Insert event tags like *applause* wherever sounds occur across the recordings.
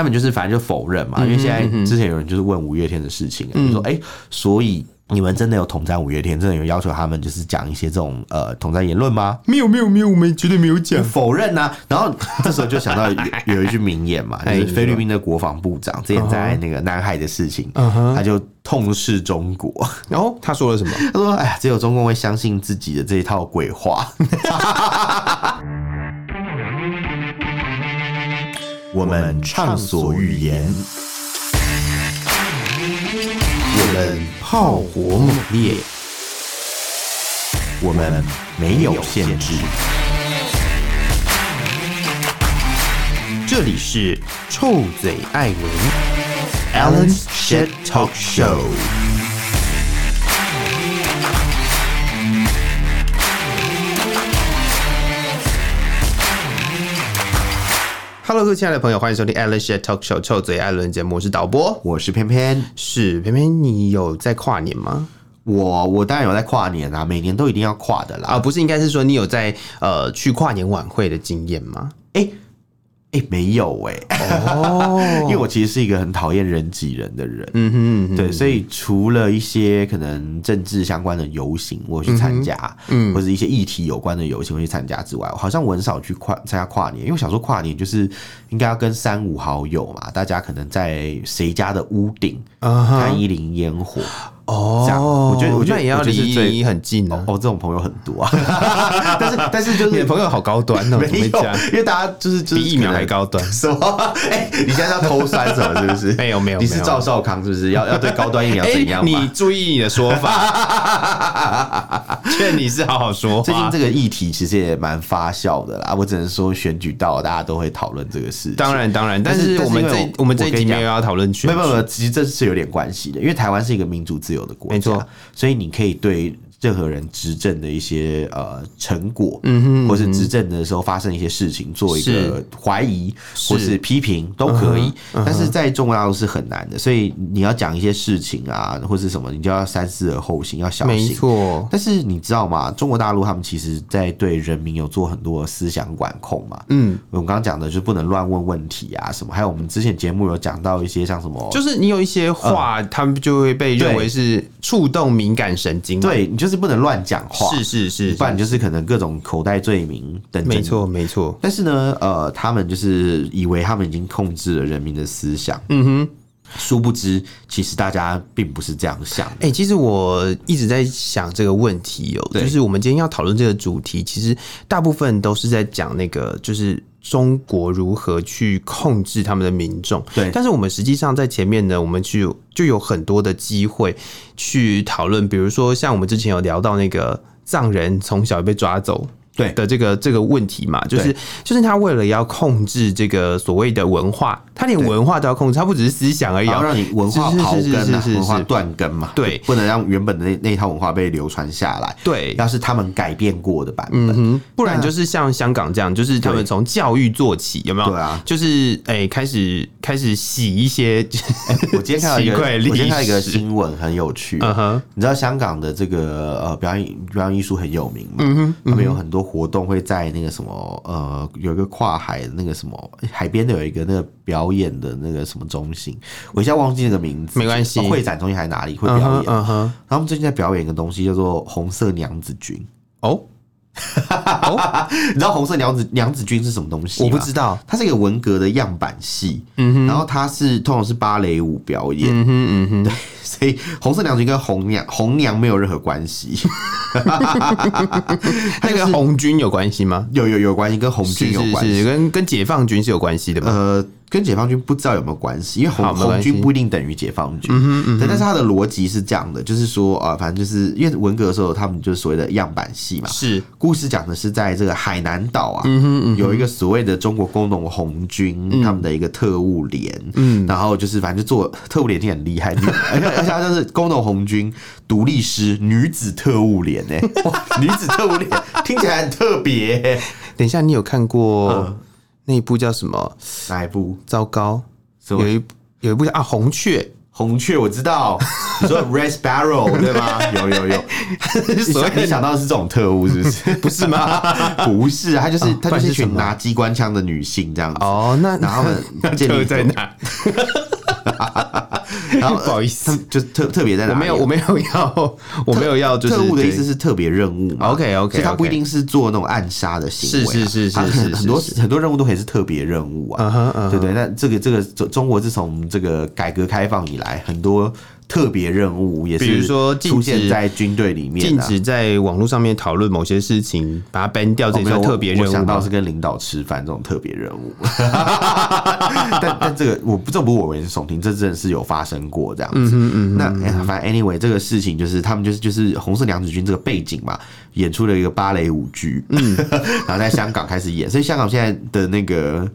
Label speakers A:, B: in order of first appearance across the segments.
A: 他们就是反正就否认嘛，因为现在之前有人就是问五月天的事情，就说哎，所以。你们真的有统战五月天？真的有要求他们就是讲一些这种呃统战言论吗？
B: 没有没有没有，我们绝对没有讲，
A: 否认呐、啊。然后这时候就想到有，*laughs* 有一句名言嘛，就是菲律宾的国防部长之前在那个南海的事情，他就痛斥中国。
B: 然后他说了什么？*laughs*
A: 他说：“哎呀，只有中共会相信自己的这一套鬼话。*laughs* ”我们畅所欲言。我们炮火猛烈，我们没有限制。这里是臭嘴艾文 Alan's Shit Talk Show。
B: Hello，各位亲爱的朋友，欢迎收听 Alan Shit Talk Show 臭嘴艾伦节目。我是导播，
A: 我是偏偏，
B: 是偏偏。你有在跨年吗？
A: 我我当然有在跨年啊，每年都一定要跨的啦。
B: 啊，不是，应该是说你有在呃去跨年晚会的经验吗？
A: 哎、欸。哎、欸，没有哎、欸，哦，*laughs* 因为我其实是一个很讨厌人挤人的人，嗯哼，嗯哼，对，所以除了一些可能政治相关的游行，我去参加，嗯，或者一些议题有关的游行，我去参加之外，好像我很少去跨参加跨年，因为我想说跨年就是应该要跟三五好友嘛，大家可能在谁家的屋顶看一零烟火。哦，这样，我觉得我觉得也要离你很近哦。哦，这种朋友很多啊，*laughs* 但是但是就是你的朋友好高端哦，没有，因为大家就是比疫苗还高端，什么？*laughs* 哎，你现在要偷酸什么？是不是？*laughs* 没有没有，你是赵少康是不是？要要对高端疫苗怎样？
B: 你注意你的说法，劝你是好好说。
A: 最近这个议题其实也蛮发酵的啦，我只能说选举到大家都会讨论这个事。
B: 当然当然，但是我们这我们这一集没有要讨论选举，
A: 没有没有，其实这是有点关系的，因为台湾是一个民主自由的国家，没错，所以你可以对任何人执政的一些呃成果，嗯哼，或是执政的时候发生一些事情，做一个怀疑或是批评都可以。但是在中国大陆是很难的，所以你要讲一些事情啊，或是什么，你就要三思而后行，要小心。没错。但是你知道吗？中国大陆他们其实在对人民有做很多思想管控嘛。嗯，我们刚刚讲的就不能乱问问题啊，什么？还有我们之前节目有讲到一些像什么，
B: 就是你有一些话，他们就会被认为是触动敏感神经。
A: 对，你就是不能乱讲话，
B: 是是是，
A: 不然就是可能各种口袋罪名等等。
B: 没错没错。
A: 但是呢，呃，他们就是以为他们已经控制了人民的思想。嗯哼，殊不知，其实大家并不是这样想。
B: 哎、欸，其实我一直在想这个问题哦，就是我们今天要讨论这个主题，其实大部分都是在讲那个，就是。中国如何去控制他们的民众？对，但是我们实际上在前面呢，我们去就有很多的机会去讨论，比如说像我们之前有聊到那个藏人从小被抓走。对的，这个这个问题嘛，就是就是他为了要控制这个所谓的文化，他连文化都要控制，他不只是思想而已，要让你文化刨根，文化断根嘛。对，不能让原本的那那一套文化被流传下来。对，要是他们改变过的版本，不然就是像香港这样，就是他们从教育做起，有没有？对啊，就是哎，开始开始洗一些。
A: 我今天看到一个，*laughs* 我今天看到一个新闻很有趣。嗯哼，你知道香港的这个呃表演表演艺术很有名嘛？嗯哼，他们有很多。活动会在那个什么呃，有一个跨海的那个什么海边的有一个那个表演的那个什么中心，我一下忘记那个名字，
B: 没关系，
A: 会展中心还是哪里会表演？嗯哼，他们最近在表演一个东西叫做红色娘子军哦。哦，*laughs* 你知道红色娘子娘子军是什么东西？
B: 我不知道，
A: 它是一个文革的样板戏，嗯哼，然后它是通常是芭蕾舞表演，嗯哼嗯哼，对，*laughs* 所以红色娘子军跟红娘红娘没有任何关系，*laughs*
B: 那跟红军有关系吗？
A: 有有有关系，跟红军有关系，
B: 跟跟解放军是有关系的吗？
A: 呃。跟解放军不知道有没有关系，因为红红军不一定等于解放军。嗯嗯，对，但是他的逻辑是这样的，就是说啊，反正就是因为文革的时候，他们就是所谓的样板戏嘛。是，故事讲的是在这个海南岛啊，有一个所谓的中国工农红军，他们的一个特务连。嗯，然后就是反正就做特务连，挺很厉害，*laughs* 而且而且就是工农红军独立师女子特务连呢，女子特务连 *laughs* 听起来很特别。
B: 等一下，你有看过？那一部叫什么？
A: 哪一部？
B: 糟糕，有一有一部叫啊《红雀》，
A: 红雀我知道，*laughs* 你说 Red Sparrow 对吗？有有有，*laughs* 所以你想到的是这种特务是不是？*laughs*
B: 不是吗？
A: 不是，他就是他就是一群拿机关枪的女性这样子。
B: 哦，那
A: 然后呢？特
B: 在哪？*laughs*
A: 然后
B: 不好意思，
A: 就特特别在哪？
B: 我没有，我没有要，我没有要，就是
A: 特务的意思是特别任务嘛。
B: OK OK，
A: 所以他不一定是做那种暗杀的行为，
B: 是是是是是，
A: 很多很多任务都可以是特别任务啊，对对。那这个这个中中国自从这个改革开放以来，很多。特别任务也是，比如说出现在军队里面，
B: 禁止在网络上面讨论某些事情，把它 ban 掉，这叫特别任务。
A: 我想到是跟领导吃饭这种特别任务，*laughs* 但但这个我不这不我闻所听，这真的是有发生过这样子。嗯嗯嗯。那反正 anyway 这个事情就是他们就是就是红色娘子军这个背景嘛，演出了一个芭蕾舞剧，嗯，*laughs* 然后在香港开始演，所以香港现在的那个。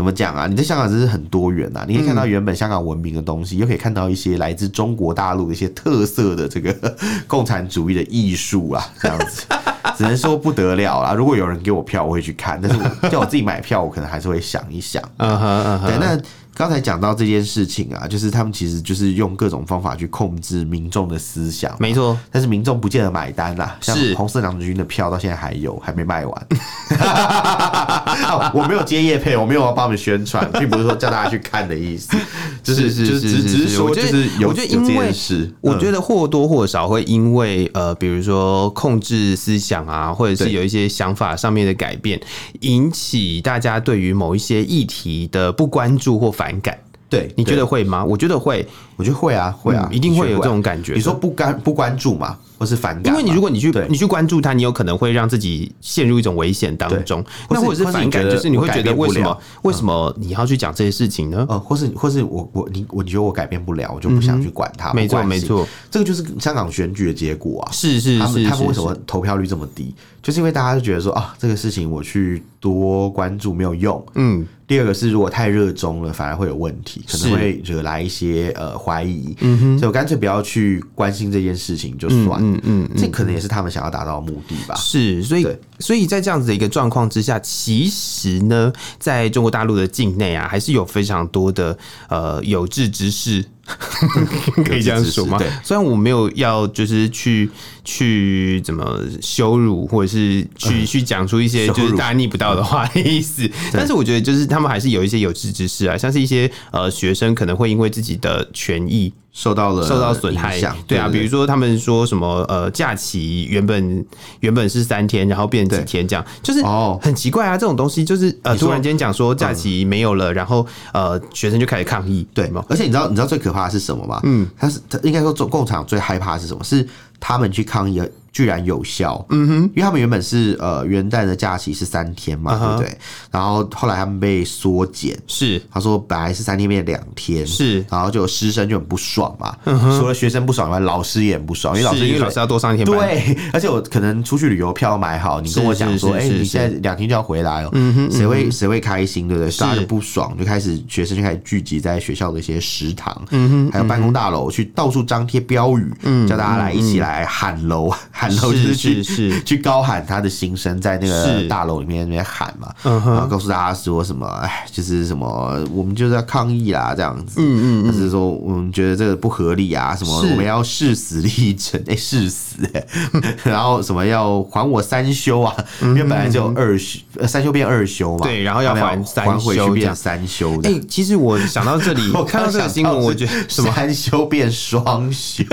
A: 怎么讲啊？你在香港真是很多元呐！你可以看到原本香港文明的东西，又可以看到一些来自中国大陆的一些特色的这个 *laughs* 共产主义的艺术啊，这样子，*laughs* 只能说不得了啦！如果有人给我票，我会去看；但是我叫我自己买票，我可能还是会想一想。*laughs* 嗯哼嗯哼，对，那。刚才讲到这件事情啊，就是他们其实就是用各种方法去控制民众的思想，
B: 没错。
A: 但是民众不见得买单啦，像红色娘子军的票到现在还有，还没卖完。*laughs* 我没有接叶配，我没有要帮他们宣传，并不是说叫大家去看的意思，*laughs* 就是是是是，只是说就是有有这件事。
B: 我觉得或多或少会因为呃，比如说控制思想啊，或者是有一些想法上面的改变，引起大家对于某一些议题的不关注或反感，
A: 对，
B: 你觉得会吗？我觉得会，
A: 我觉得会啊，会啊，
B: 一定会有这种感觉。
A: 你说不关不关注嘛？或是反感，
B: 因为你如果你去你去关注他，你有可能会让自己陷入一种危险当中。那或者是反感，就是你会觉得为什么为什么你要去讲这些事情呢？
A: 呃，或是或是我我你我觉得我改变不了，我就不想去管他。
B: 没错没错，
A: 这个就是香港选举的结果啊。
B: 是是是，他们他们
A: 为什么投票率这么低？就是因为大家就觉得说啊，这个事情我去多关注没有用。嗯。第二个是如果太热衷了，反而会有问题，可能会惹来一些呃怀疑。嗯哼，所以我干脆不要去关心这件事情就算。嗯嗯，这可能也是他们想要达到的目的吧。
B: 是，所以所以在这样子的一个状况之下，其实呢，在中国大陆的境内啊，还是有非常多的呃有志之士。*laughs* 可以这样说吗？*laughs* 对，虽然我没有要就是去去怎么羞辱，或者是去去讲出一些就是大逆不道的话的意思，但是我觉得就是他们还是有一些有志之士啊，像是一些呃学生可能会因为自己的权益。
A: 受到了
B: 受到损害，对啊，比如说他们说什么呃，假期原本原本是三天，然后变几天这样，就是哦，很奇怪啊，这种东西就是呃，突然间讲说假期没有了，然后呃，学生就开始抗议，对吗？
A: 而且你知道你知道最可怕的是什么吗？嗯，他是他应该说中共产最害怕的是什么？是他们去抗议。居然有效，嗯哼，因为他们原本是呃元旦的假期是三天嘛，对不对？然后后来他们被缩减，是。他说本来是三天变两天，是，然后就师生就很不爽嘛，除了学生不爽以外，老师也很不爽，因为老师因为老师要多上一天班，对，*laughs* 而且我可能出去旅游票买好，你跟我讲说，哎，你现在两天就要回来哦，嗯哼，谁会谁会开心，对不对？大家就不爽，就开始学生就开始聚集在学校的一些食堂，嗯哼，还有办公大楼去到处张贴标语，嗯，叫大家来一起来喊楼。喊楼就是去是。*laughs* 去高喊他的心声，在那个大楼里面那边喊嘛，然后告诉大家说什么，哎，就是什么，我们就是要抗议啦，这样子，嗯嗯，就是说我们觉得这个不合理啊，什么我们要誓死力争，哎，誓死，*laughs* 然后什么要还我三休啊，因为本来就二休，三休变二休嘛，对，然后要还还回去变三休。哎，
B: 其实我想到这里，*laughs* 我看到这个新闻，我觉得什么？
A: 三休变双休。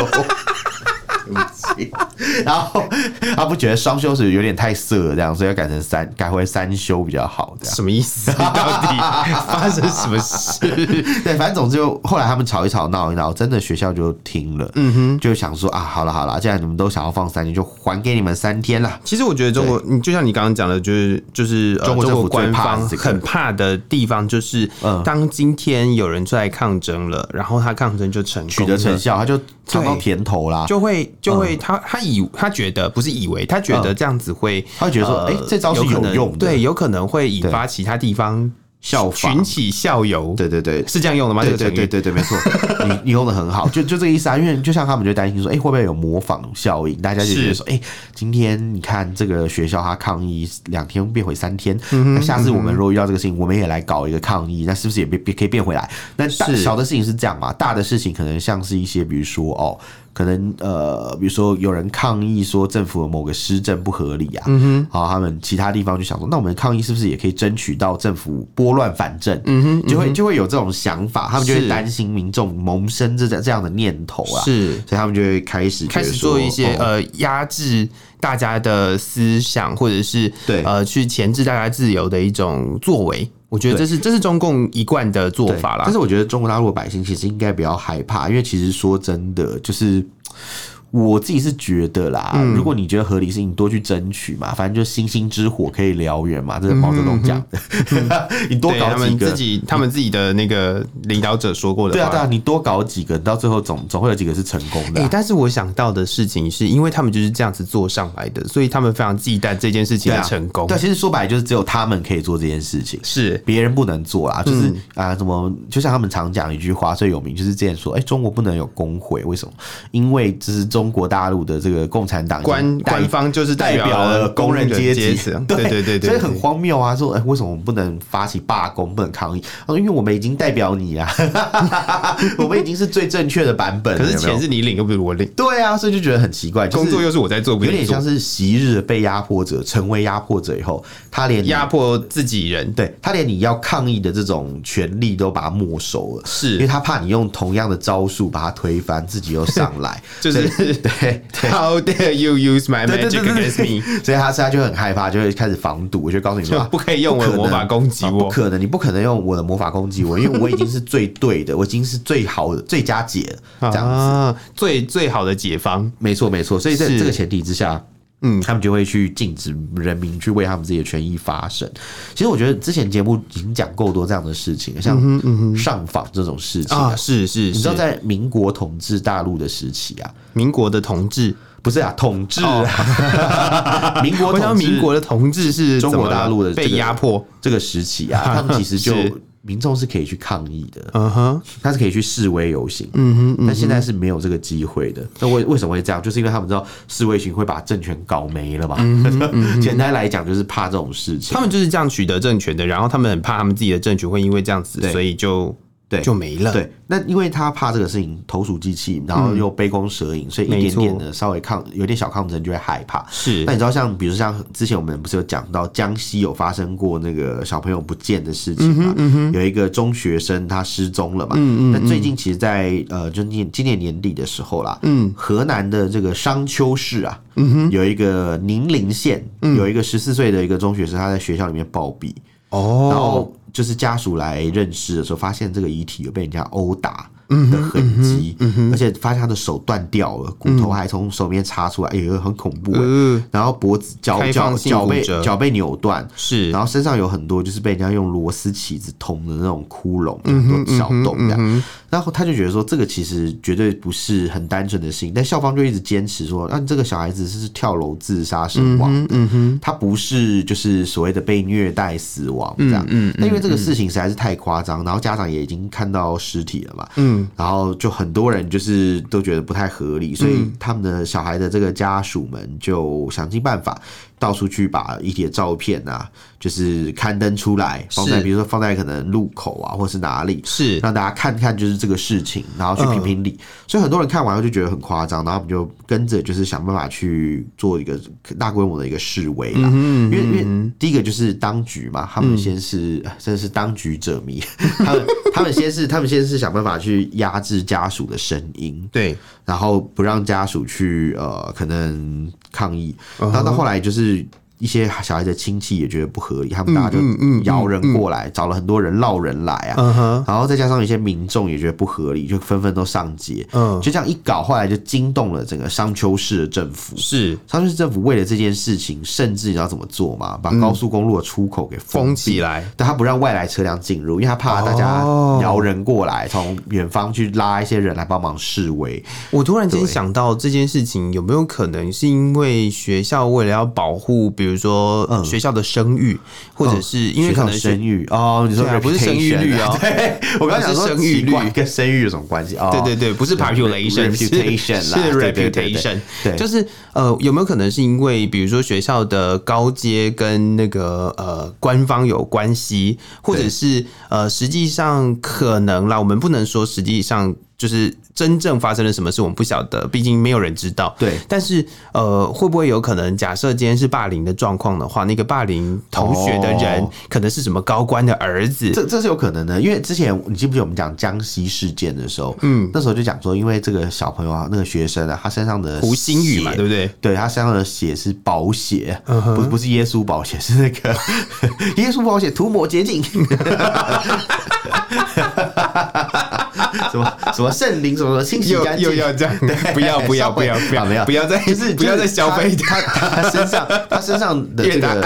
A: *laughs* 然后他不觉得双休是有点太色了，这样，所以要改成三，改回三休比较好。这样
B: 什么意思？到底发生什么事？*laughs*
A: 对，反正总之就后来他们吵一吵闹一闹，真的学校就听了，嗯哼，就想说啊，好了好了，既然你们都想要放三天，就还给你们三天了。
B: 其实我觉得中国，你就像你刚刚讲的，就是就是中国政府官方很怕的地方，就是当今天有人出来抗争了，然后他抗争就成
A: 取得成效，他就尝到甜头啦，
B: 就会。就会他他以他觉得不是以为他觉得这样子会，
A: 他会觉得说，哎，这招是有用的，
B: 对，有可能会引发其他地方
A: 效仿，
B: 群起效尤。
A: 对对对，
B: 是这样用的吗？
A: 对对对对对，没错，*laughs* 你你用的很好，就就这个意思啊。因为就像他们就担心说，哎、欸，会不会有模仿效应？大家就觉得说，哎、欸，今天你看这个学校他抗议两天变回三天，那下次我们如果遇到这个事情，我们也来搞一个抗议，那是不是也变变可以变回来？那大小的事情是这样嘛？大的事情可能像是一些，比如说哦。可能呃，比如说有人抗议说政府的某个施政不合理啊，嗯哼，好，他们其他地方就想说，那我们抗议是不是也可以争取到政府拨乱反正？嗯哼，就会就会有这种想法，他们就会担心民众萌生这这样的念头啊，是，所以他们就会开始
B: 开始做一些呃压制大家的思想，或者是对。呃去钳制大家自由的一种作为。我觉得这是这是中共一贯的做法啦，
A: 但是我觉得中国大陆的百姓其实应该不要害怕，因为其实说真的，就是。我自己是觉得啦，如果你觉得合理，是你多去争取嘛，反正就星星之火可以燎原嘛，这是毛泽东讲的。*laughs* 你多搞几个，
B: 自己他们自己的那个领导者说过的。
A: 对啊，对啊，你多搞几个，到最后总总会有几个是成功的。
B: 哎，但是我想到的事情是，因为他们就是这样子做上来的，所以他们非常忌惮这件事情的成功。
A: 对，其实说白了就是只有他们可以做这件事情，是别人不能做啊。就是啊，什么就像他们常讲一句话最有名，就是这样说：哎，中国不能有工会，为什么？因为这是中国大陆的。这个共产党
B: 官官方就是代表了工人阶级，对对对对，
A: 所以很荒谬啊！说，哎，为什么我们不能发起罢工，不能抗议？他说，因为我们已经代表你啊，*laughs* 我们已经是最正确的版本。
B: 可是钱是你领，又不是我领。
A: 对啊，所以就觉得很奇怪，
B: 工作又是我在做，
A: 有点像是昔日被压迫者成为压迫者以后，他连
B: 压迫自己人，
A: 对他连你要抗议的这种权利都把它没收了，是因为他怕你用同样的招数把它推翻，自己又上来，*laughs*
B: 就是对。How dare you use my magic against me？
A: 所以他现在就很害怕，就会开始防堵。*laughs* 我就告诉你说，
B: 不可以用我的魔法攻击我，
A: 不可能，你不可能用我的魔法攻击我，*laughs* 因为我已经是最对的，我已经是最好的最佳解了，这样子，
B: 最最好的解方。
A: 没错，没错。所以在这个前提之下。嗯，他们就会去禁止人民去为他们自己的权益发声。其实我觉得之前节目已经讲够多这样的事情，像上访这种事情啊，
B: 是是，
A: 你知道在民国统治大陆的时期啊，
B: 民国的统治？
A: 不是啊，统治啊，*laughs* 民国，
B: 我想民国的统治是
A: 中国大陆的
B: 被压迫。
A: 这个时期啊，他们其实就。*laughs* 民众是可以去抗议的，嗯哼，他是可以去示威游行，嗯哼，但现在是没有这个机会的。那为为什么会这样？就是因为他们知道示威行会把政权搞没了嘛。简单来讲，就是怕这种事情。
B: 他们就是这样取得政权的，然后他们很怕他们自己的政权会因为这样子，所以就。对，就没了。
A: 对，那因为他怕这个事情投鼠忌器，然后又杯弓蛇影，所以一点点的稍微抗有点小抗争就会害怕。是，那你知道像比如像之前我们不是有讲到江西有发生过那个小朋友不见的事情嘛？有一个中学生他失踪了嘛？嗯嗯。那最近其实，在呃，就今今年年底的时候啦，嗯，河南的这个商丘市啊，嗯哼，有一个宁陵县有一个十四岁的一个中学生，他在学校里面暴毙。哦，然后。就是家属来认尸的时候，发现这个遗体有被人家殴打的痕迹，而且发现他的手断掉了，骨头还从手里面插出来，哎呦，很恐怖。然后脖子、脚脚脚被脚被扭断，是，然后身上有很多就是被人家用螺丝起子捅的那种窟窿，很多小洞这样。然后他就觉得说，这个其实绝对不是很单纯的事情，但校方就一直坚持说，那这个小孩子是跳楼自杀身亡的，嗯哼，他不是就是所谓的被虐待死亡这样，嗯，那因为这个事情实在是太夸张，然后家长也已经看到尸体了嘛，嗯，然后就很多人就是都觉得不太合理，所以他们的小孩的这个家属们就想尽办法。到处去把遗体的照片啊，就是刊登出来，放在比如说放在可能路口啊，或是哪里，是。让大家看看就是这个事情，然后去评评理。所以很多人看完后就觉得很夸张，然后我们就跟着就是想办法去做一个大规模的一个示威啦。因为因为第一个就是当局嘛，他们先是真的是当局者迷，*laughs* 他们他们先是他们先是想办法去压制家属的声音，对，然后不让家属去呃可能。抗议，然后到后来就是。一些小孩的亲戚也觉得不合理，他们大家就摇人过来，找了很多人闹人来啊，然后再加上一些民众也觉得不合理，就纷纷都上街，嗯，就这样一搞，后来就惊动了整个商丘市的政府。是。商丘市政府为了这件事情，甚至你知道怎么做吗？把高速公路的出口给封起来，但他不让外来车辆进入，因为他怕大家摇人人过来，从远方去拉一些人来帮忙示威。
B: 我突然间想到这件事情，有没有可能是因为学校为了要保护，比如说学校的声誉，嗯、或者是因为可能
A: 声誉。哦？你说
B: 不是生育率哦？*laughs*
A: 对，我刚刚讲说生育率。跟生育有什么关系？哦，
B: 对对对，不是 *laughs* population，是
A: reputation，
B: 是 reputation，对，就是呃，有没有可能是因为比如说学校的高阶跟那个呃官方有关系，或者是呃实际上可能啦，我们不能说实际上。就是真正发生了什么事，我们不晓得，毕竟没有人知道。
A: 对，
B: 但是呃，会不会有可能，假设今天是霸凌的状况的话，那个霸凌同学的人可能是什么高官的儿子？哦、
A: 这这是有可能的，因为之前你记不记得我们讲江西事件的时候，嗯，那时候就讲说，因为这个小朋友啊，那个学生啊，他身上的
B: 胡星宇嘛，对不对？
A: 对，他身上的血是宝血，嗯、不是不是耶稣宝血，是那个 *laughs* 耶稣宝血涂抹洁净。*laughs* *laughs* 什么什么圣灵什么清洗干净
B: 又要这样？*laughs* 对，不要不要不要不要不要不要再就是不要再消费
A: 他他身上 *laughs* 他身上的这个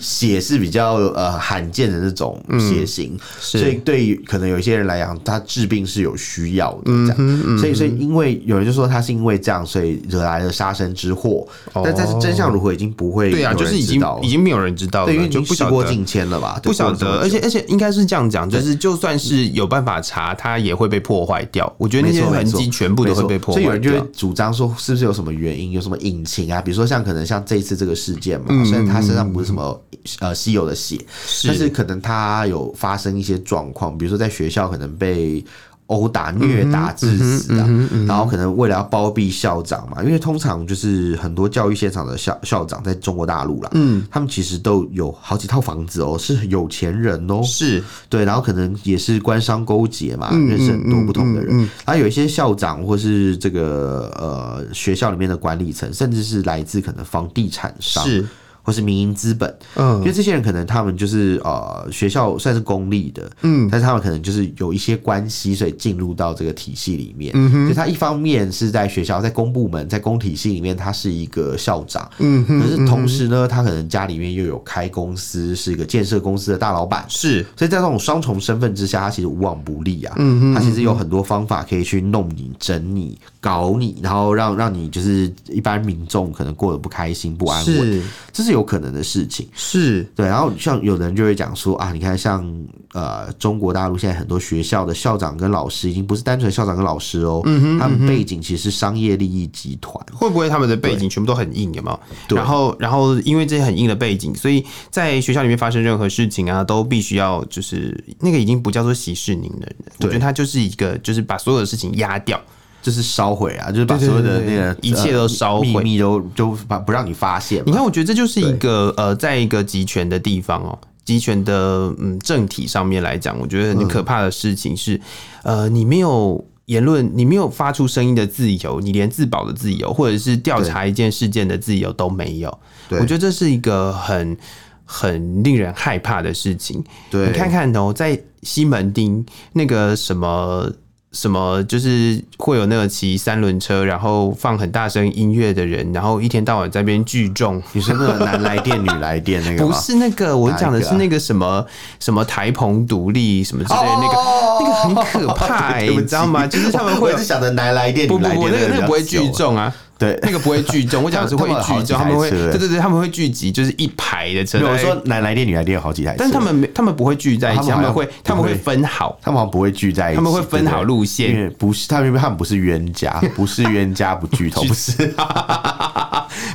A: 血是比较呃罕见的那种血型，所以对于可能有一些人来讲，他治病是有需要的这样。所以所以因为有人就说他是因为这样，所以惹来了杀身之祸。但但是真相如何已经不会
B: 对啊，就是已经已经没有人知道了，
A: 因为就事过境迁了吧？
B: 不晓得，而且而且应该是这样讲，就是就算是有办法查，他也会被破坏掉。我觉得那些痕迹全部都会被破坏掉。
A: 所以有人就会主张说，是不是有什么原因，有什么隐情啊？比如说像可能像这一次这个事件嘛，虽然他身上不是什么呃稀有的血，但是可能他有发生一些状况，比如说在学校可能被。殴打、虐打致死的，然后可能为了要包庇校长嘛，因为通常就是很多教育现场的校校长在中国大陆啦，嗯，他们其实都有好几套房子哦，是有钱人哦，
B: 是。
A: 对，然后可能也是官商勾结嘛，认识很多不同的人，然后有一些校长或是这个呃学校里面的管理层，甚至是来自可能房地产商是。或是民营资本，嗯，因为这些人可能他们就是呃学校算是公立的，嗯，但是他们可能就是有一些关系，所以进入到这个体系里面。嗯哼，所以他一方面是在学校，在公部门，在公体系里面，他是一个校长，嗯哼，可是同时呢，他可能家里面又有开公司，是一个建设公司的大老板，
B: 是，
A: 所以在这种双重身份之下，他其实无往不利啊，嗯哼，他其实有很多方法可以去弄你、整你、搞你，然后让让你就是一般民众可能过得不开心、不安稳，是，这是有可能的事情
B: 是
A: 对，然后像有人就会讲说啊，你看像呃中国大陆现在很多学校的校长跟老师已经不是单纯校长跟老师哦，嗯哼，他们背景其实是商业利益集团，
B: 会不会他们的背景全部都很硬？有没有？对然后然后因为这些很硬的背景，所以在学校里面发生任何事情啊，都必须要就是那个已经不叫做息事宁人了，我觉得他就是一个就是把所有的事情压掉。
A: 就是烧毁啊，就是把所有的那个
B: 一切都烧毁，秘
A: 密都就把不让你发现。
B: 你看，我觉得这就是一个呃，在一个集权的地方哦，集权的嗯政体上面来讲，我觉得很可怕的事情是，嗯、呃，你没有言论，你没有发出声音的自由，你连自保的自由，或者是调查一件事件的自由都没有。对我觉得这是一个很很令人害怕的事情。对，你看看哦，在西门町那个什么。什么就是会有那个骑三轮车，然后放很大声音乐的人，然后一天到晚在那边聚众。
A: 你说那个男来电、女来电那个？
B: 不是那个，我讲的是那个什么什么台澎独立什么之类的那个，那个很可怕欸，你知道吗？就是他
A: 们会想着男来电、女来电，
B: 那个那个不会聚众啊。
A: 对，
B: 那个不会聚众，我讲的是会聚众，他们会，对对对，他们会聚集，就是一排的车。
A: 我说男来电、女来电有好几台，
B: 但是他们没，他们不会聚在一起，他们会，他们会分好，
A: 他们好像不会聚在一起，
B: 他们会分好路线，
A: 因为不是他们，他们不是冤家，*laughs* 不是冤家不聚头，不是。*laughs*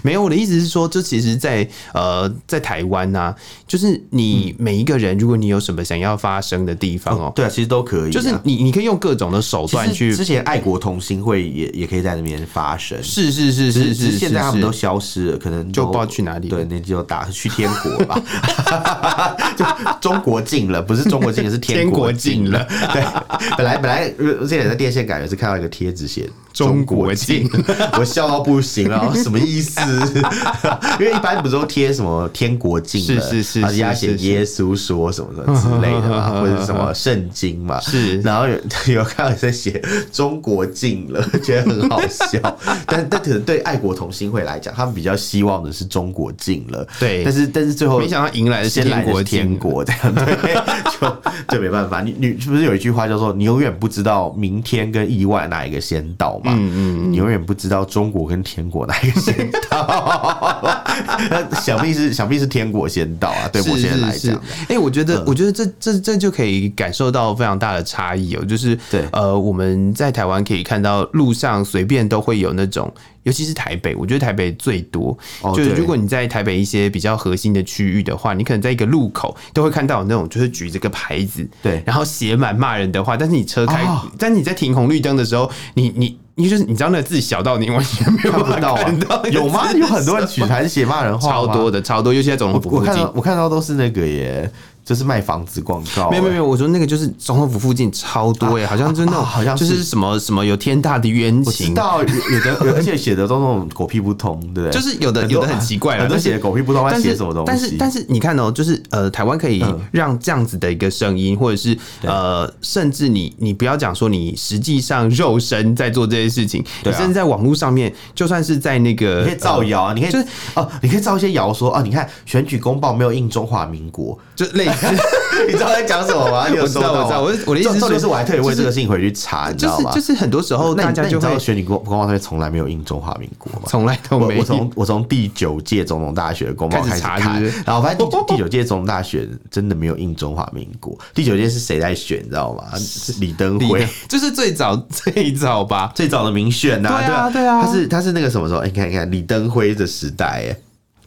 B: 没有，我的意思是说，这其实在，在呃，在台湾呐、啊，就是你每一个人，如果你有什么想要发生的地方哦、喔，
A: 对啊，其实都可以、啊，
B: 就是你你可以用各种的手段去。
A: 之前爱国同心会也也可以在那边发生，
B: 是是是是是，是，
A: 现在他们都消失了，可能
B: 就不知道去哪里。
A: 对，那就打去天国吧，*laughs* 就中国境了，不是中国境，是天国境了。对，本来本来我之前在电线杆也是看到一个贴纸写中国境，*laughs* 我笑到不行了，什么意思？*laughs* 因为一般不是都贴什么天国境，是是是，而且要写耶稣说什么什么之类的嘛，或者什么圣经嘛，是。然后有有看到在写中国境了，觉得很好笑。但但可能对爱国同心会来讲，他们比较希望的是中国进了，
B: 对，
A: 但是但是最后
B: 没想到迎来的是天国。
A: 天国这样，对，*laughs* 就就没办法。你你是不是有一句话叫做“你永远不知道明天跟意外哪一个先到”嘛？嗯嗯，你永远不知道中国跟天国哪一个先到，*laughs* 想必是想必是天国先到啊。对我现在来讲，
B: 哎，我觉得我觉得这这这就可以感受到非常大的差异哦，就是对呃我们在台湾可以看到路上随便都会有那种。尤其是台北，我觉得台北最多。就是如果你在台北一些比较核心的区域的话，你可能在一个路口都会看到有那种，就是举着个牌子，对，然后写满骂人的话。但是你车开，但是你在停红绿灯的时候，你你你就是你知道那个字小到你完全没有看到啊？
A: 有吗？有很多人取材写骂人话，
B: 超多的，超多。尤其在总统府附近，
A: 我看到我看到都是那个耶。就是卖房子广告，
B: 没有没有，我说那个就是总统府附近超多哎，好像就是那种，好像就是什么什么有天大的冤情，
A: 知道有的，*laughs* 而且写的都那种狗屁不通，对不对？
B: 就是有的有的很奇怪，
A: 很多写的狗屁不通，但写什么东西？
B: 但是但是你看哦，就是呃，台湾可以让这样子的一个声音，或者是呃，甚至你你不要讲说你实际上肉身在做这些事情，你甚至在网络上面，就算是在那个
A: 你可以造谣啊，你可以就是哦，你可以造一些谣说哦，你看选举公报没有印中华民国，
B: 就类。*laughs*
A: 你知道在讲什么吗？*laughs* 你有
B: 道，我知道。我我的意思是，
A: 是我还特意为这个事情回去查，你知道吗？
B: 就是很多时候大家就会
A: 选举公公报上面从来没有印中华民国嘛，
B: 从来都没有。
A: 我从我从第九届总统大学公报开始看，然后发现第第九届总统大选真的没有印中华民国。第九届是谁在选？你知道吗？是李登辉，
B: 就是最早 *laughs* 最早吧，
A: 最早的民选呐。对啊，对啊，他是他是那个什么时候？你看，你看李登辉的时代，哎。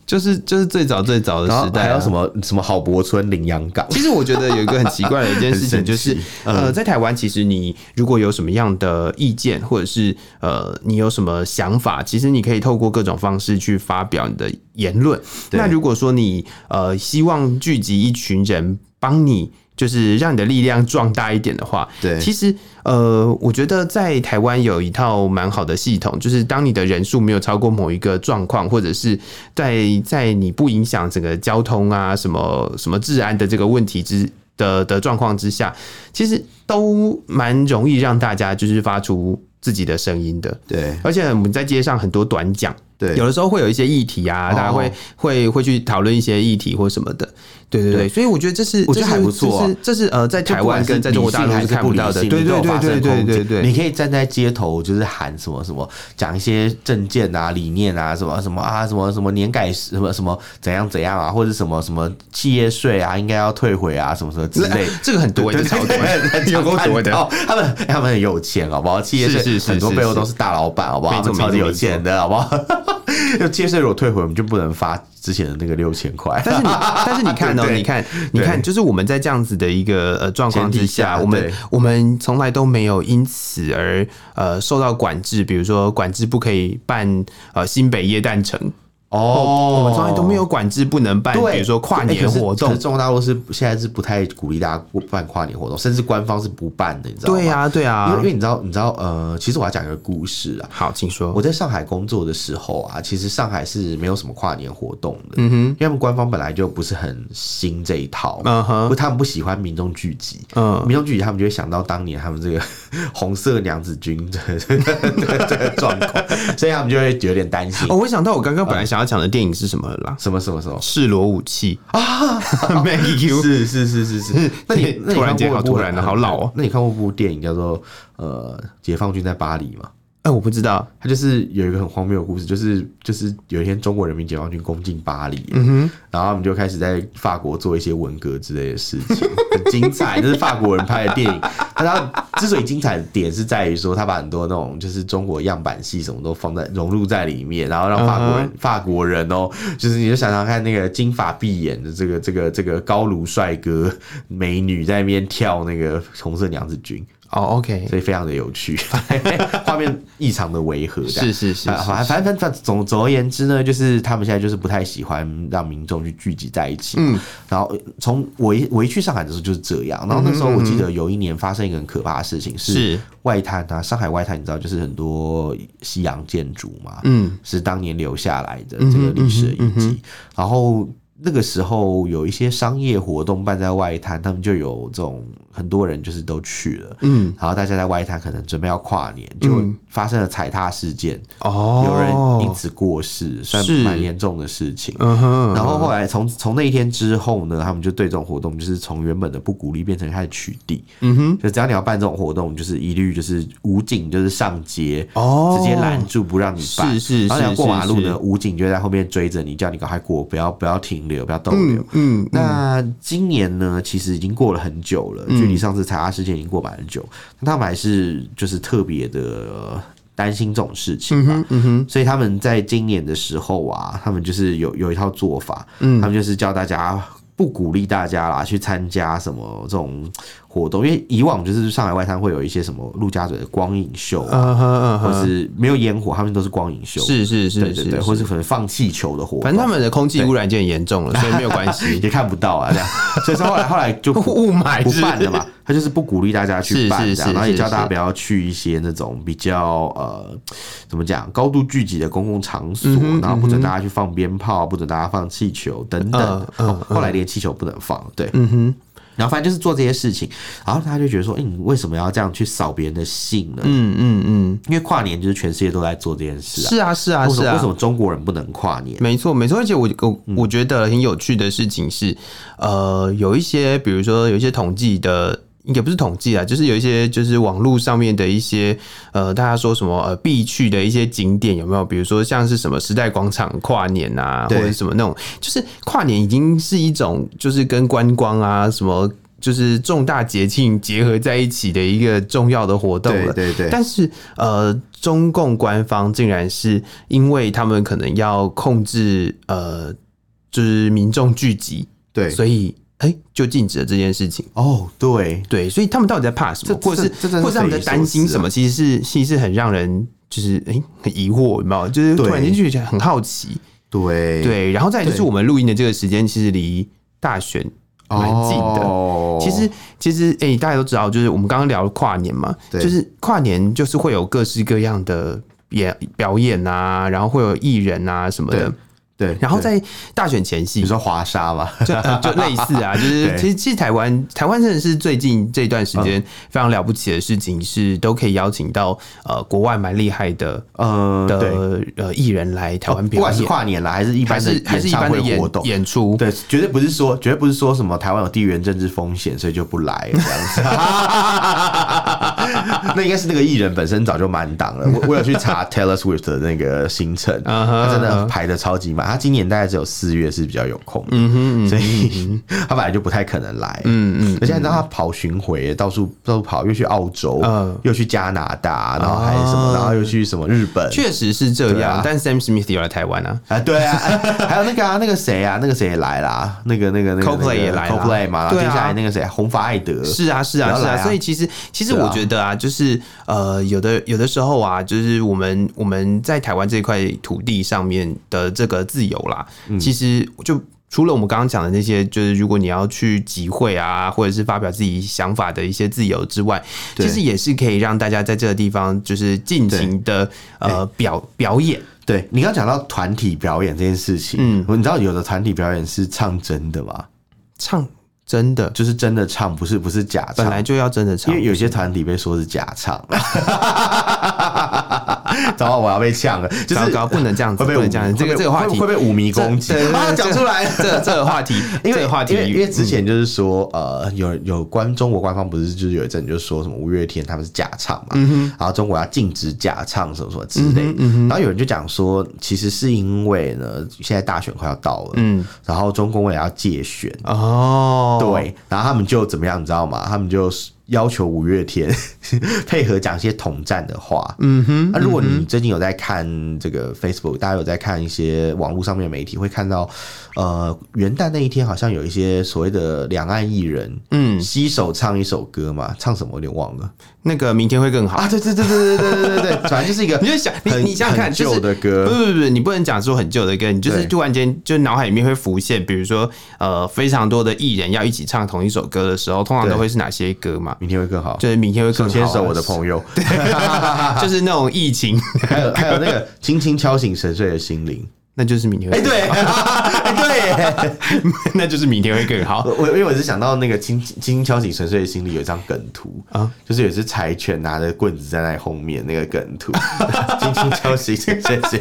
B: 就是就是最早最早的时代，
A: 还有什么什么郝博村、领洋港。
B: 其实我觉得有一个很奇怪的一件事情，*laughs* 就是呃，在台湾，其实你如果有什么样的意见，或者是呃，你有什么想法，其实你可以透过各种方式去发表你的言论。那如果说你呃希望聚集一群人帮你。就是让你的力量壮大一点的话，对，其实呃，我觉得在台湾有一套蛮好的系统，就是当你的人数没有超过某一个状况，或者是在在你不影响整个交通啊什么什么治安的这个问题之的的状况之下，其实都蛮容易让大家就是发出自己的声音的。对，而且我们在街上很多短讲。对，有的时候会有一些议题啊，大家会会会去讨论一些议题或什么的。对对对，所以我觉得这是
A: 我觉得还不错。
B: 这是呃，在台湾跟在中国大陆是看不到的。对对对对对对对，
A: 你可以站在街头，就是喊什么什么，讲一些政见啊、理念啊，什么什么啊，什么什么年改什么什么怎样怎样啊，或者什么什么企业税啊，应该要退回啊，什么什么之类。
B: 这个很多，对对对，*laughs*
A: 有够多的。他们他们很有钱，好不好？企业税很多背后都是大老板，好不好？超级有钱的，好不好？*laughs* 就接税如果退回，我们就不能发之前的那个六千块。
B: 但是你，*laughs* 但是你看哦，你看，你看，就是我们在这样子的一个呃状况之下，我们我们从来都没有因此而呃受到管制，比如说管制不可以办呃新北耶诞城。哦，我们从来都没有管制，不能办，比如说跨年活动。
A: 中国大陆是现在是不太鼓励大家办跨年活动，甚至官方是不办的，你知道吗？
B: 对呀，对呀，
A: 因为因为你知道，你知道，呃，其实我要讲一个故事啊。
B: 好，请说。
A: 我在上海工作的时候啊，其实上海是没有什么跨年活动的，嗯哼，因为他们官方本来就不是很兴这一套，嗯哼，不，他们不喜欢民众聚集，嗯，民众聚集，他们就会想到当年他们这个红色娘子军的这个状况，所以他们就会有点担心。
B: 哦，我想到我刚刚本来想要。讲的电影是什么啦？
A: 什么什么什么？
B: 赤裸武器啊！*laughs* *laughs*
A: 是是是是是。*laughs* 那你
B: 突然间好突然的，好老哦。
A: 那你看过部电影叫做呃《解放军在巴黎》吗？
B: 哎，我不知道，
A: 他就是有一个很荒谬的故事，就是就是有一天中国人民解放军攻进巴黎，嗯哼，然后他们就开始在法国做一些文革之类的事情，很精彩，这是法国人拍的电影。他之所以精彩的点是在于说，他把很多那种就是中国样板戏什么都放在融入在里面，然后让法国人法国人哦，就是你就想想看那个金发碧眼的这个这个这个高卢帅哥美女在那边跳那个红色娘子军。
B: 哦、oh，OK，
A: 所以非常的有趣，*laughs* 画面异常的违和。
B: 是是是，
A: 反反反正总总而言之呢，就是他们现在就是不太喜欢让民众去聚集在一起。嗯，然后从我一我一去上海的时候就是这样。然后那时候我记得有一年发生一个很可怕的事情，是外滩啊，上海外滩，你知道就是很多西洋建筑嘛，嗯，是当年留下来的这个历史的遗迹。然后那个时候有一些商业活动办在外滩，他们就有这种。很多人就是都去了，嗯，然后大家在外滩可能准备要跨年，就发生了踩踏事件，哦，有人因此过世，算蛮严重的事情。嗯哼，然后后来从从那一天之后呢，他们就对这种活动就是从原本的不鼓励变成开始取缔，嗯哼，就只要你要办这种活动，就是一律就是武警就是上街，哦，直接拦住不让你办，是是，然后你要过马路呢，武警就在后面追着你，叫你赶快过，不要不要停留，不要逗留。嗯，那今年呢，其实已经过了很久了。距离上次踩踏事件已经过百分之九，那他们还是就是特别的担心这种事情吧。嗯哼，所以他们在今年的时候啊，他们就是有有一套做法，嗯，他们就是叫大家不鼓励大家啦去参加什么这种。活动，因为以往就是上海外滩会有一些什么陆家嘴的光影秀啊，或是没有烟火，他们都是光影秀，是是是，对对对，或是可能放气球的活动，
B: 反正他们的空气污染就很严重了，所以没有关系，
A: 也看不到啊，这样，所以说后来后来就 *laughs* 雾霾不办了嘛，他就是不鼓励大家去办，这样，然后也叫大家不要去一些那种比较呃怎么讲高度聚集的公共场所，然后不准大家去放鞭炮，不准大家放气球等等，后来连气球不能放，对，嗯哼。然后反正就是做这些事情，然后他就觉得说：“哎，你为什么要这样去扫别人的兴呢？”嗯嗯嗯，因为跨年就是全世界都在做这件事啊。
B: 是啊是啊是啊，
A: 为什么中国人不能跨年？
B: 没错没错，而且我我我觉得很有趣的事情是，呃，有一些比如说有一些统计的。也不是统计啊，就是有一些就是网络上面的一些呃，大家说什么呃必去的一些景点有没有？比如说像是什么时代广场跨年啊，或者什么那种，就是跨年已经是一种就是跟观光啊什么就是重大节庆结合在一起的一个重要的活动了。对对对。但是呃，中共官方竟然是因为他们可能要控制呃，就是民众聚集，对，所以。哎、欸，就禁止了这件事情。
A: 哦，对。对，
B: 所以他们到底在怕什么，或者是或者是他们在担心什么？其实是其实是很让人就是哎、欸、很疑惑，有没有？就是突然间就觉得很好奇，对。对，然后再就是我们录音的这个时间，其实离大选蛮近的。哦、其实其实哎、欸，大家都知道，就是我们刚刚聊了跨年嘛，对。就是跨年就是会有各式各样的演表演啊，然后会有艺人啊什么的。对，然后在大选前夕，
A: 你说华沙吧，
B: 就就 *laughs* 类似啊，就是其实其实台湾台湾真的是最近这段时间非常了不起的事情，是都可以邀请到呃国外蛮厉害的呃的呃艺人来台湾表演，不管是
A: 跨年啦，还是一般的还是一般的活动。
B: 演出，
A: 对，绝对不是说绝对不是说什么台湾有地缘政治风险，所以就不来这样子。*laughs* *laughs* 那应该是那个艺人本身早就满档了。我我有去查 *laughs* Taylor Swift 的那个行程，他真的排的超级满。他今年大概只有四月是比较有空，嗯哼，所以 *laughs* 他本来就不太可能来，嗯嗯。而且你知道他跑巡回，到处到处跑，又去澳洲，又去加拿大，然后还什么，然后又去什么日本，
B: 确实是这样。但 Sam Smith 有来台湾啊，
A: 啊对啊，还有那个啊，那个谁啊，那个谁也来啦，那个那个那个
B: Coldplay 也来
A: ，Coldplay 嘛，然后接下来那个谁，红发艾德，
B: 是啊是啊是啊。所以其实其实我觉得啊，就是呃，有的有的时候啊，就是我们我们在台湾这块土地上面的这个自由啦。其实就除了我们刚刚讲的那些，就是如果你要去集会啊，或者是发表自己想法的一些自由之外，其实也是可以让大家在这个地方就是尽情的呃表表演。
A: 对，你刚刚讲到团体表演这件事情，嗯，你知道有的团体表演是唱真的吗？
B: 唱。真的
A: 就是真的唱，不是不是假唱，
B: 本来就要真的唱，
A: 因为有些团体被说是假唱，*laughs* *laughs* 早晚我要被呛了，就是
B: 不能这样子，不能这样子，这个这个话题
A: 会被五迷攻击，
B: 讲出来，这这个话题，*laughs* 因为话题，
A: 因为之前就是说，呃，有有关中国官方不是就是有一阵就说什么五月天他们是假唱嘛，然后中国要禁止假唱什么什么之类，然后有人就讲说，其实是因为呢，现在大选快要到了，嗯，然后中共也要借选。哦。对，然后他们就怎么样，你知道吗？他们就要求五月天 *laughs* 配合讲一些统战的话。嗯哼，那、啊、如果你最近有在看这个 Facebook，大家有在看一些网络上面的媒体，会看到。呃，元旦那一天好像有一些所谓的两岸艺人，嗯，携手唱一首歌嘛，唱什么我有点忘了。
B: 那个明天会更好
A: 啊！对对对对对对对对对，*laughs* 反正就是一个，
B: 你就想你你想想看，旧的歌，不不不，你不能讲说很旧的歌，你就是突然间就脑海里面会浮现，比如说呃，非常多的艺人要一起唱同一首歌的时候，通常都会是哪些歌嘛？
A: 明天会更好，
B: 就是明天会更好。
A: 牵手我的朋友，*laughs*
B: 就是那种疫情，
A: 还有还有那个轻轻敲醒沉睡的心灵。
B: 那就是明天会
A: 哎、欸、对，对，
B: 那就是明天 *laughs* *laughs* 会更好。
A: 我因为我是想到那个轻轻敲醒沉睡的心里有一张梗图啊，就是有一只柴犬拿着棍子站在后面那个梗图，*laughs* 轻轻敲醒沉睡心，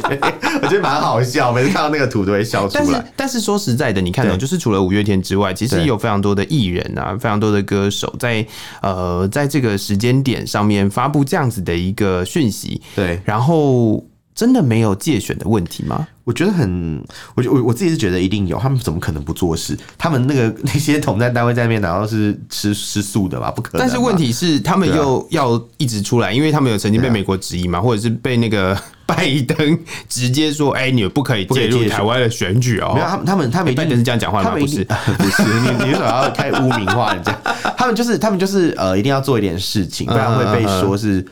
A: 我觉得蛮好笑，每次看到那个图都会笑出来。
B: 但是但是说实在的，你看到、喔、就是除了五月天之外，其实有非常多的艺人啊，非常多的歌手在呃在这个时间点上面发布这样子的一个讯息，
A: 对，
B: 然后真的没有借选的问题吗？
A: 我觉得很，我我我自己是觉得一定有，他们怎么可能不做事？他们那个 *laughs* 那些统战单位在那边难道是吃吃素的吧？不可能。
B: 但是问题是，他们又要一直出来，因为他们有曾经被美国质疑嘛，或者是被那个 *laughs* 拜登直接说：“哎，你们不可以介入台湾的选举哦。”
A: 没有，他们他们他们
B: 拜登是这样讲话吗？不是，
A: 不是，*laughs* 你你为什么要开污名化人家？他们就是他们就是呃，一定要做一点事情，不然会被说是。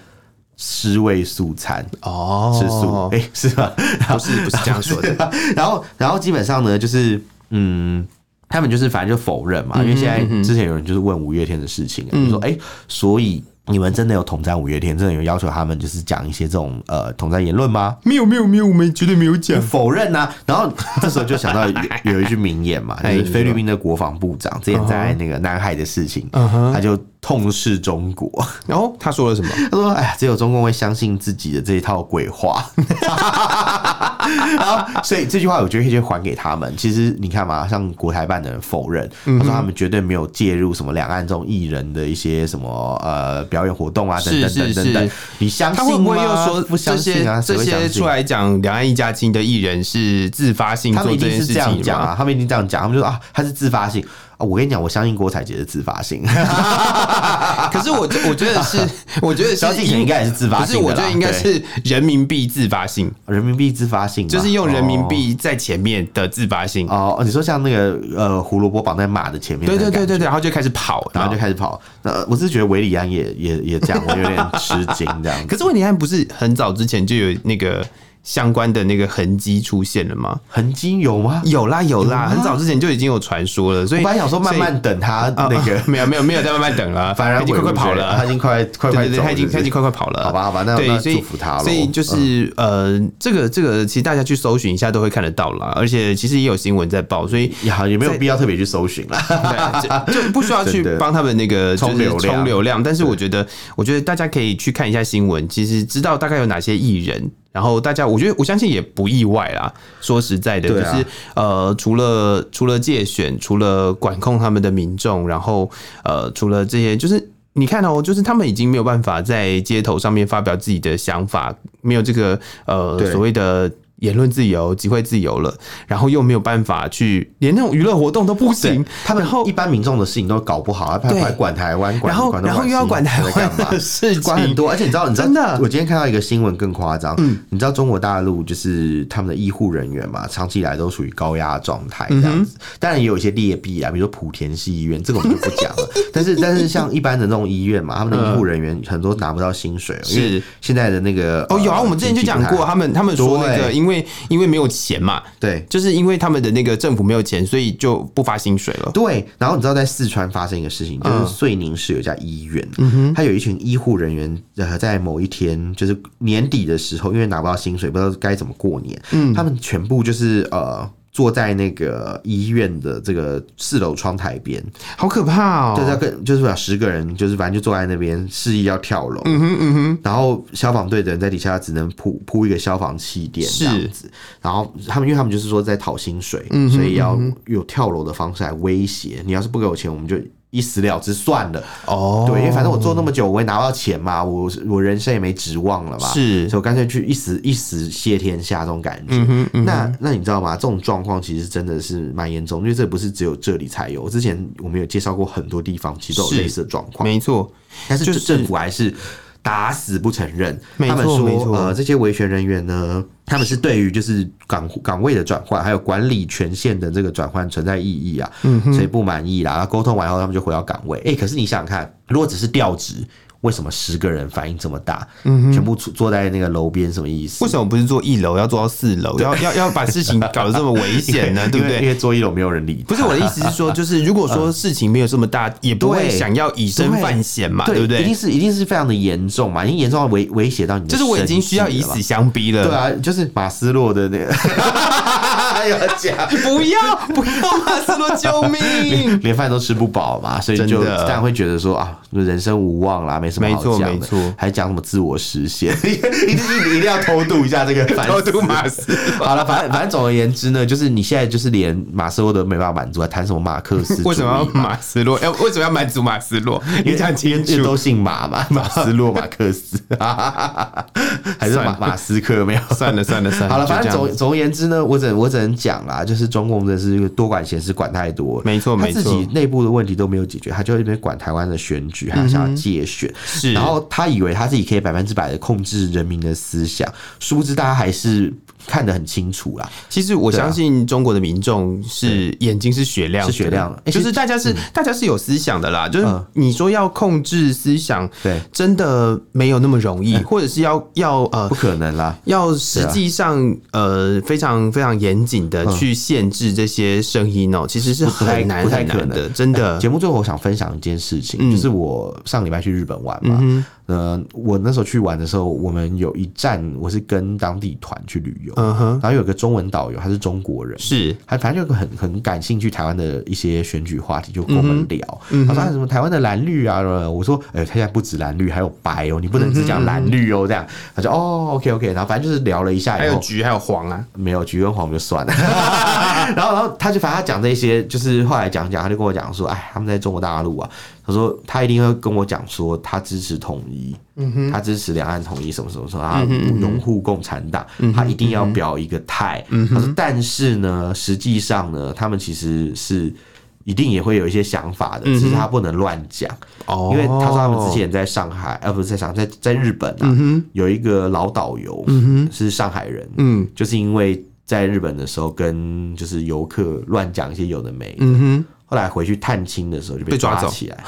A: 尸位素餐
B: 哦，
A: 吃素哎、欸，是吧？*laughs*
B: 不是不是这样说的。*laughs*
A: 然后然后基本上呢，就是嗯，他们就是反正就否认嘛，因为现在之前有人就是问五月天的事情，就说哎、欸，所以。你们真的有统战五月天？真的有要求他们就是讲一些这种呃统战言论吗？
B: 没有没有没有，我们绝对没有讲，
A: 否认呐、啊。然后这时候就想到有，有一句名言嘛，*laughs* 就是菲律宾的国防部长之前在那个南海的事情，他就痛斥中国。*laughs*
B: 然后他说了什么？
A: 他说：“哎呀，只有中共会相信自己的这一套鬼话。*laughs* ”然后所以这句话我觉得可以还给他们。其实你看嘛，像国台办的人否认，他说他们绝对没有介入什么两岸这种艺人的一些什么呃。表演活动啊，等等等等等，你相信吗？他会不会又说不相信啊？
B: 这些出来讲两岸一家亲的艺人是自发性做这件事情吗？
A: 他们一定是这样讲啊，他们一定这样讲，他们就说啊，他是自发性。我跟你讲，我相信郭采洁是自发性。*laughs*
B: 可是我我觉得是，*laughs* 我觉得
A: 萧敬腾应该也是自发性。
B: 可是我觉得应该是人民币自发性，
A: 人民币自发性
B: 就是用人民币在前面的自发性。
A: 哦，你说像那个呃胡萝卜绑在马的前面，
B: 对对对对对，然后就开始跑，
A: 然后就开始跑。那我是觉得韦礼安也也也这样，我有点吃惊这样。*laughs*
B: 可是韦礼安不是很早之前就有那个。相关的那个痕迹出现了吗？
A: 痕迹有吗？
B: 有啦有啦，很早之前就已经有传说了。所以我
A: 本来想说慢慢等他那个，*laughs*
B: 没有没有没有再慢慢等了，*laughs* 反而已经快快跑了，
A: 他已经快快快，
B: 他已经他已经快快跑了。
A: 好吧好吧，那那祝福他了。
B: 所以就是呃，这个这个其实大家去搜寻一下都会看得到啦，而且其实也有新闻在报，所以
A: 也也没有必要特别去搜寻了，
B: 就不需要去 *laughs* 帮他们那个冲流冲流量。但是我觉得我觉得大家可以去看一下新闻，其实知道大概有哪些艺人。然后大家，我觉得我相信也不意外啦。说实在的，啊、就是呃，除了除了界选，除了管控他们的民众，然后呃，除了这些，就是你看哦，就是他们已经没有办法在街头上面发表自己的想法，没有这个呃所谓的。言论自由、集会自由了，然后又没有办法去，连那种娱乐活动都不行。
A: 他们后一般民众的事情都搞不好，他还管台湾，管
B: 然后然后又要管台湾 *laughs* 的事情，
A: 管很多。而且你知道，你知道，真的，我今天看到一个新闻更夸张。嗯，你知道中国大陆就是他们的医护人员嘛，长期以来都属于高压状态这样子。当然也有一些劣币啊，比如说莆田系医院，这个我们就不讲了。*laughs* 但是但是像一般的那种医院嘛，他们的医护人员很多拿不到薪水，因为现在的那个
B: 哦有啊，我们之前就讲过，他们他们说那个因为。因为因为没有钱嘛，
A: 对，
B: 就是因为他们的那个政府没有钱，所以就不发薪水了。
A: 对，然后你知道在四川发生一个事情，就是遂宁市有一家医院，他有一群医护人员，呃，在某一天就是年底的时候，因为拿不到薪水，不知道该怎么过年，嗯，他们全部就是呃。坐在那个医院的这个四楼窗台边，
B: 好可怕哦！
A: 就是跟就是把十个人，就是反正就坐在那边示意要跳楼。嗯哼嗯哼。然后消防队的人在底下只能铺铺一个消防气垫这样子。然后他们因为他们就是说在讨薪水，所以要有跳楼的方式来威胁你。要是不给我钱，我们就。一死了之算了哦，对，因为反正我做那么久，我也拿不到钱嘛，我我人生也没指望了嘛，是，所以我干脆去一死一死谢天下这种感觉。嗯哼嗯哼，那那你知道吗？这种状况其实真的是蛮严重，因为这不是只有这里才有，之前我们有介绍过很多地方，其实都有类似的状况。
B: 没错，
A: 但是政府还是。打死不承认，他们说，呃，这些维权人员呢，他们是对于就是岗岗位的转换，还有管理权限的这个转换存在异议啊，所以不满意啦。沟通完后，他们就回到岗位。哎，可是你想想看，如果只是调职，为什么十个人反应这么大？嗯，全部坐坐在那个楼边，什么意思？
B: 为什么不是坐一楼，要坐到四楼？要要要把事情搞得这么危险呢？*laughs* 对不对？
A: 因为坐一楼没有人理。
B: 不是我的意思是说，就是如果说事情没有这么大，*laughs* 也不会想要以身犯险嘛，对不对？
A: 一定是一定是非常的严重嘛，已经严重到威威胁到你，
B: 就是我已经需要以死相逼了。
A: 对啊，就是马斯洛的那个。*laughs* 要讲
B: 不要不要马斯洛救命，*laughs*
A: 连饭都吃不饱嘛，所以就当然会觉得说啊，人生无望啦，没什么好讲的，没错，还讲什么自我实现，*laughs* 一定一定要偷渡一下这个，
B: 偷渡马斯。
A: 好了，反正反正总而言之呢，就是你现在就是连马斯洛都没办法满足，还谈什么马克思？
B: 为什么要马斯洛？要 *laughs* 为什么要满足马斯洛？你讲清楚，
A: 都姓马嘛，马斯洛、马克思，还是马马斯克？没有，
B: 算了算了算了。
A: 好了，反正总总而言之呢，我只我只能。讲啦，就是中共真的是多管闲事，管太多，
B: 没错，没错，
A: 他自己内部的问题都没有解决，他就一边管台湾的选举，还想要借选，是，然后他以为他自己可以百分之百的控制人民的思想，殊不知大家还是。看得很清楚啦。
B: 其实我相信中国的民众是眼睛是雪亮，
A: 是雪亮的，
B: 就是大家是大家是有思想的啦。就是你说要控制思想，对，真的没有那么容易，或者是要要呃，
A: 不可能啦。
B: 要实际上呃非常非常严谨的去限制这些声音哦，其实是很难很难的，真的。
A: 节目最后我想分享一件事情，就是我上礼拜去日本玩嘛。呃，我那时候去玩的时候，我们有一站我是跟当地团去旅游，嗯哼，然后有个中文导游，他是中国人，是，他反正就很很感兴趣台湾的一些选举话题，就跟我们聊，嗯、他说什么台湾的蓝绿啊，我说，哎、欸，他现在不止蓝绿，还有白哦，你不能只讲蓝绿哦，这样，他说哦，OK OK，然后反正就是聊了一下，
B: 还有橘还有黄啊，
A: 没有橘跟黄就算了，*laughs* 然后然后他就反正他讲这些，就是后来讲讲，他就跟我讲说，哎，他们在中国大陆啊。他说他一定会跟我讲说他支持统一，嗯，他支持两岸统一什么什么什么，他拥护共产党，他一定要表一个态。他说，但是呢，实际上呢，他们其实是一定也会有一些想法的，只是他不能乱讲。哦，因为他说他们之前在上海，而不是在上海，在在日本啊，有一个老导游，是上海人，嗯，就是因为在日本的时候跟就是游客乱讲一些有的没的。后来回去探亲的时候就被抓起来，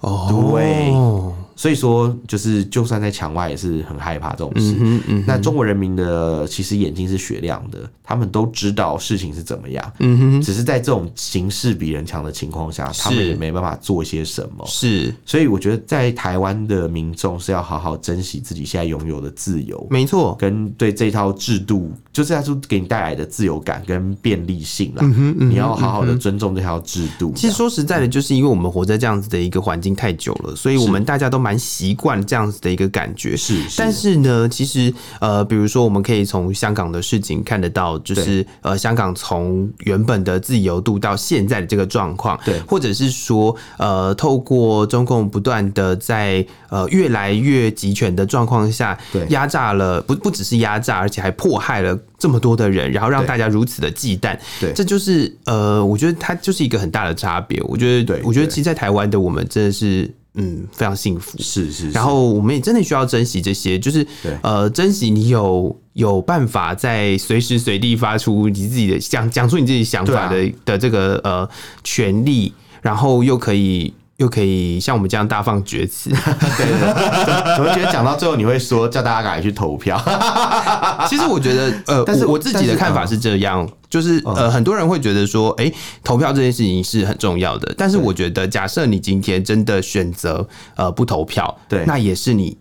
A: 哦，对。所以说，就是就算在墙外也是很害怕这种事。嗯嗯、那中国人民的其实眼睛是雪亮的，他们都知道事情是怎么样。嗯哼，只是在这种形势比人强的情况下，他们也没办法做些什么。是，所以我觉得在台湾的民众是要好好珍惜自己现在拥有的自由。没错，跟对这套制度，就是它就给你带来的自由感跟便利性啦。嗯哼，嗯哼，你要好好的尊重这套制度。
B: 其实说实在的，就是因为我们活在这样子的一个环境太久了，所以我们大家都蛮。蛮习惯这样子的一个感觉，是，是，但是呢，其实呃，比如说，我们可以从香港的事情看得到，就是呃，香港从原本的自由度到现在的这个状况，对，或者是说呃，透过中共不断的在呃越来越集权的状况下，对，压榨了不不只是压榨，而且还迫害了这么多的人，然后让大家如此的忌惮，对，这就是呃，我觉得它就是一个很大的差别。我觉得，对，我觉得其实，在台湾的我们真的是。嗯，非常幸福，是是，是。然后我们也真的需要珍惜这些，就是呃，珍惜你有有办法在随时随地发出你自己的讲讲出你自己想法的、啊、的这个呃权利，然后又可以。又可以像我们这样大放厥词，*laughs* 对对对，我觉得讲到最后你会说叫大家赶紧去投票。*laughs* 其实我觉得，呃，但是我自己的看法是这样，就是呃，很多人会觉得说，哎，投票这件事情是很重要的。但是我觉得，假设你今天真的选择呃不投票，对，那也是你。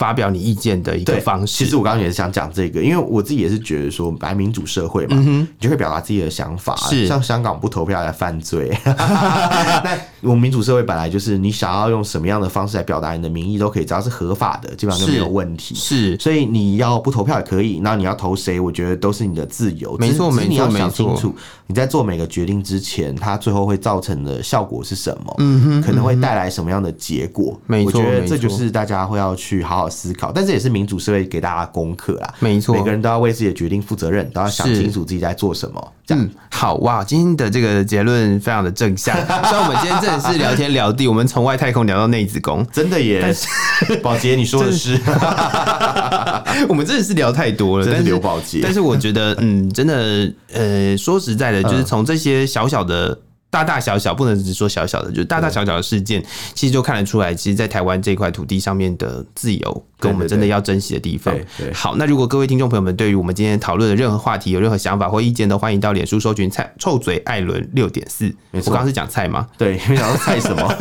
B: 发表你意见的一个方式。其实我刚刚也是想讲这个，因为我自己也是觉得说，本来民主社会嘛，你就会表达自己的想法。是像香港不投票来犯罪，*laughs* *laughs* 那我们民主社会本来就是你想要用什么样的方式来表达你的民意都可以，只要是合法的，基本上就没有问题。是，所以你要不投票也可以，那你要投谁，我觉得都是你的自由。没错，没错，你要想清楚，你在做每个决定之前，它最后会造成的效果是什么？嗯哼，可能会带来什么样的结果？没错，我觉得这就是大家会要去好好思考，但这也是民主社会给大家功课啦。没错，每个人都要为自己的决定负责任，都要想清楚自己在做什么。这样、嗯、好哇！今天的这个结论非常的正向。*laughs* 虽然我们今天真的是聊天聊地，我们从外太空聊到内子宫，真的耶！但是 *laughs* 宝杰，你说的是，*laughs* 我们真的是聊太多了。真的刘宝杰，但是我觉得，嗯，真的，呃，说实在的，就是从这些小小的。大大小小不能只说小小的，就是大大小小的事件，其实就看得出来，其实，在台湾这块土地上面的自由，跟我们真的要珍惜的地方。好，那如果各位听众朋友们对于我们今天讨论的任何话题有任何想法或意见，都欢迎到脸书搜寻“蔡臭嘴艾伦六点四”。我刚刚是讲菜吗？
A: 对，你讲菜什么？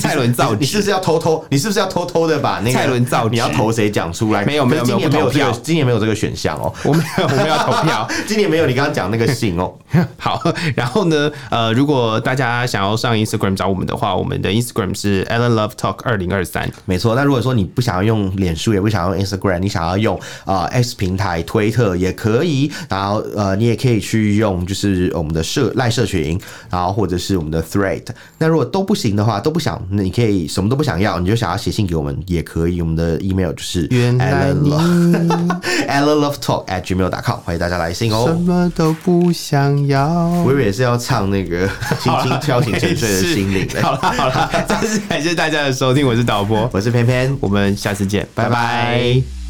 B: 蔡伦造，
A: 你是不是要偷偷？你是不是要偷偷的把那个 *laughs*
B: 蔡伦造？
A: 你要投谁讲出来？
B: 没有没有没有，今年没有这个，
A: 今年没有这个选项哦。
B: 我没有，我没有投票。*laughs*
A: 今年没有你刚刚讲那个姓哦。*laughs*
B: 好，然后呢？呃，如果大家想要上 Instagram 找我们的话，我们的 Instagram 是 Allen Love Talk 二零二三，
A: 没错。那如果说你不想要用脸书，也不想要用 Instagram，你想要用呃 X 平台推特也可以。然后呃，你也可以去用就是我们的社赖社群，然后或者是我们的 Thread。那如果都不行的话，都不想，那你可以什么都不想要，你就想要写信给我们也可以。我们的 email 就是 *laughs* Allen Love Talk at gmail.com，欢迎大家来信哦。
B: 什么都不想要，
A: 我以为是要唱那个 *laughs* 轻轻敲醒沉睡的心灵。
B: 好了好了，再次感谢大家的收听，我是导播，
A: 我是偏偏，
B: 我们下次见，拜拜。